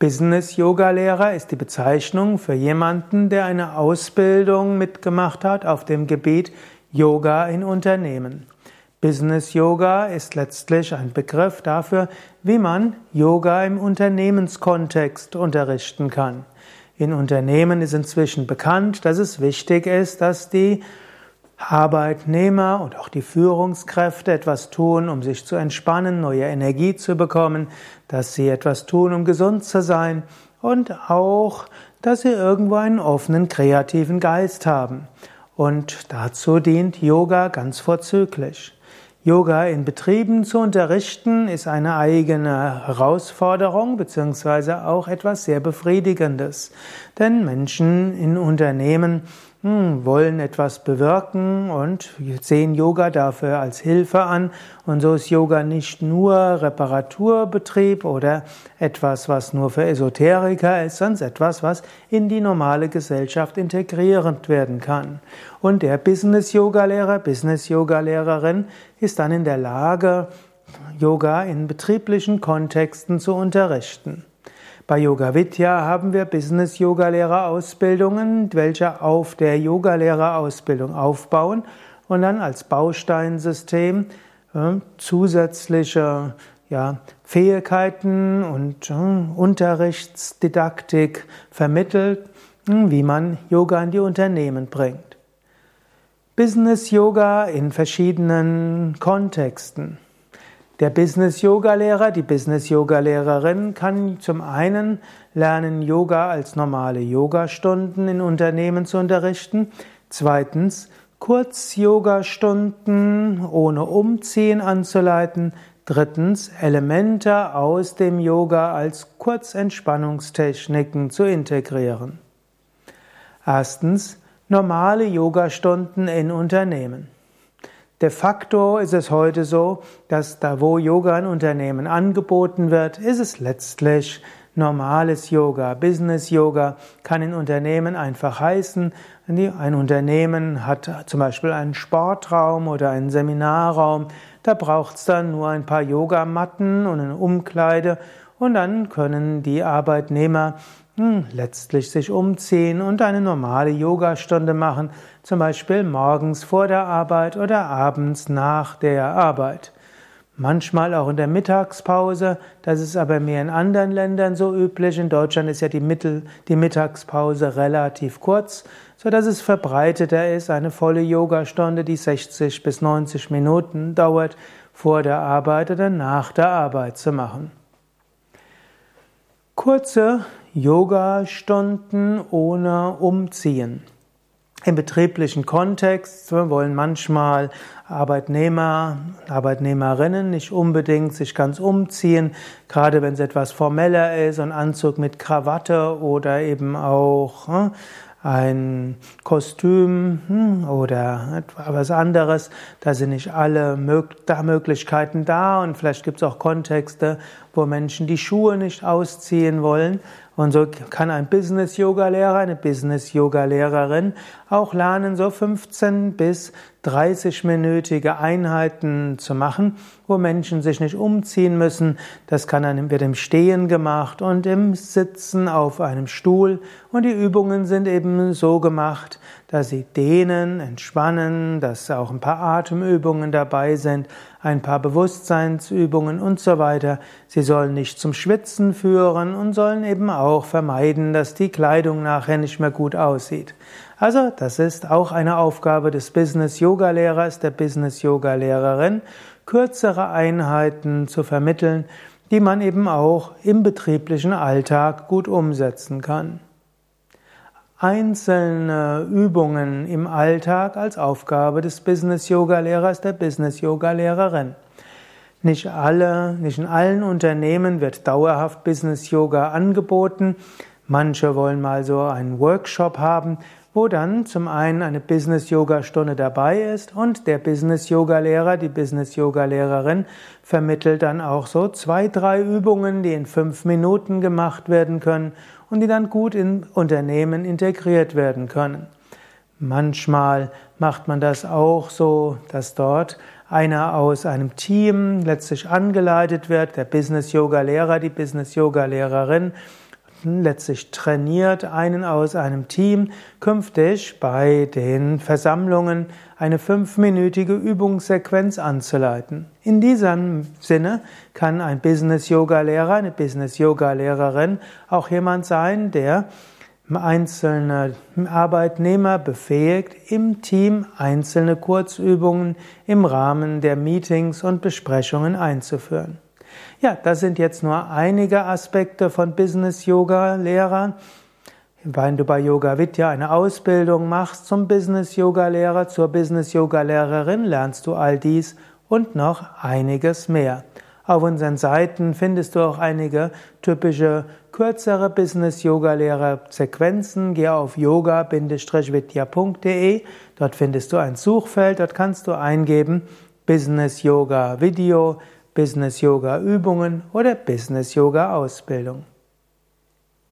Business-Yoga-Lehrer ist die Bezeichnung für jemanden, der eine Ausbildung mitgemacht hat auf dem Gebiet Yoga in Unternehmen. Business Yoga ist letztlich ein Begriff dafür, wie man Yoga im Unternehmenskontext unterrichten kann. In Unternehmen ist inzwischen bekannt, dass es wichtig ist, dass die Arbeitnehmer und auch die Führungskräfte etwas tun, um sich zu entspannen, neue Energie zu bekommen, dass sie etwas tun, um gesund zu sein und auch, dass sie irgendwo einen offenen, kreativen Geist haben. Und dazu dient Yoga ganz vorzüglich. Yoga in Betrieben zu unterrichten ist eine eigene Herausforderung beziehungsweise auch etwas sehr Befriedigendes. Denn Menschen in Unternehmen hm, wollen etwas bewirken und sehen Yoga dafür als Hilfe an. Und so ist Yoga nicht nur Reparaturbetrieb oder etwas, was nur für Esoteriker ist, sondern etwas, was in die normale Gesellschaft integrierend werden kann. Und der Business-Yoga-Lehrer, Business-Yoga-Lehrerin ist dann in der Lage, Yoga in betrieblichen Kontexten zu unterrichten. Bei Yoga Vidya haben wir Business Yoga Ausbildungen, welche auf der Yoga Ausbildung aufbauen und dann als Bausteinsystem äh, zusätzliche ja, Fähigkeiten und äh, Unterrichtsdidaktik vermittelt, hm, wie man Yoga in die Unternehmen bringt. Business Yoga in verschiedenen Kontexten. Der Business-Yoga-Lehrer, die Business-Yoga-Lehrerin kann zum einen lernen, Yoga als normale Yogastunden in Unternehmen zu unterrichten. Zweitens, Kurz-Yoga-Stunden ohne Umziehen anzuleiten. Drittens, Elemente aus dem Yoga als Kurzentspannungstechniken zu integrieren. Erstens, normale Yogastunden in Unternehmen. De facto ist es heute so, dass da wo Yoga in Unternehmen angeboten wird, ist es letztlich normales Yoga. Business Yoga kann in Unternehmen einfach heißen, ein Unternehmen hat zum Beispiel einen Sportraum oder einen Seminarraum, da braucht es dann nur ein paar Yogamatten und eine Umkleide und dann können die Arbeitnehmer hm, letztlich sich umziehen und eine normale Yogastunde machen, zum Beispiel morgens vor der Arbeit oder abends nach der Arbeit. Manchmal auch in der Mittagspause, das ist aber mehr in anderen Ländern so üblich. In Deutschland ist ja die, Mittel, die Mittagspause relativ kurz, so dass es verbreiteter ist, eine volle Yogastunde, die 60 bis 90 Minuten dauert, vor der Arbeit oder nach der Arbeit zu machen. Kurze Yoga-Stunden ohne Umziehen. Im betrieblichen Kontext wollen manchmal Arbeitnehmer, Arbeitnehmerinnen nicht unbedingt sich ganz umziehen, gerade wenn es etwas formeller ist, ein Anzug mit Krawatte oder eben auch hm, ein Kostüm hm, oder etwas anderes. Da sind nicht alle Möglichkeiten da und vielleicht gibt es auch Kontexte, wo Menschen die Schuhe nicht ausziehen wollen. Und so kann ein Business-Yoga-Lehrer, eine Business-Yoga-Lehrerin auch lernen, so 15 bis 30-minütige Einheiten zu machen, wo Menschen sich nicht umziehen müssen. Das kann dann wird im Stehen gemacht und im Sitzen auf einem Stuhl. Und die Übungen sind eben so gemacht, dass sie dehnen, entspannen, dass auch ein paar Atemübungen dabei sind, ein paar Bewusstseinsübungen und so weiter. Sie sollen nicht zum Schwitzen führen und sollen eben auch vermeiden, dass die Kleidung nachher nicht mehr gut aussieht. Also, das ist auch eine Aufgabe des Business Yoga Lehrers, der Business Yoga Lehrerin, kürzere Einheiten zu vermitteln, die man eben auch im betrieblichen Alltag gut umsetzen kann einzelne Übungen im Alltag als Aufgabe des Business-Yoga-Lehrers, der Business-Yoga-Lehrerin. Nicht alle, nicht in allen Unternehmen wird dauerhaft Business-Yoga angeboten. Manche wollen mal so einen Workshop haben, wo dann zum einen eine Business-Yoga-Stunde dabei ist und der Business-Yoga-Lehrer, die Business-Yoga-Lehrerin vermittelt dann auch so zwei, drei Übungen, die in fünf Minuten gemacht werden können und die dann gut in Unternehmen integriert werden können. Manchmal macht man das auch so, dass dort einer aus einem Team letztlich angeleitet wird, der Business Yoga Lehrer, die Business Yoga Lehrerin letztlich trainiert einen aus einem Team, künftig bei den Versammlungen eine fünfminütige Übungssequenz anzuleiten. In diesem Sinne kann ein Business-Yoga-Lehrer, eine Business-Yoga-Lehrerin auch jemand sein, der einzelne Arbeitnehmer befähigt, im Team einzelne Kurzübungen im Rahmen der Meetings und Besprechungen einzuführen. Ja, das sind jetzt nur einige Aspekte von Business Yoga Lehrer. Wenn du bei Yoga Vidya eine Ausbildung machst zum Business Yoga Lehrer, zur Business Yoga Lehrerin, lernst du all dies und noch einiges mehr. Auf unseren Seiten findest du auch einige typische kürzere Business Yoga Lehrer Sequenzen. Geh auf yoga-vidya.de. Dort findest du ein Suchfeld. Dort kannst du eingeben Business Yoga Video Business Yoga Übungen oder Business Yoga Ausbildung.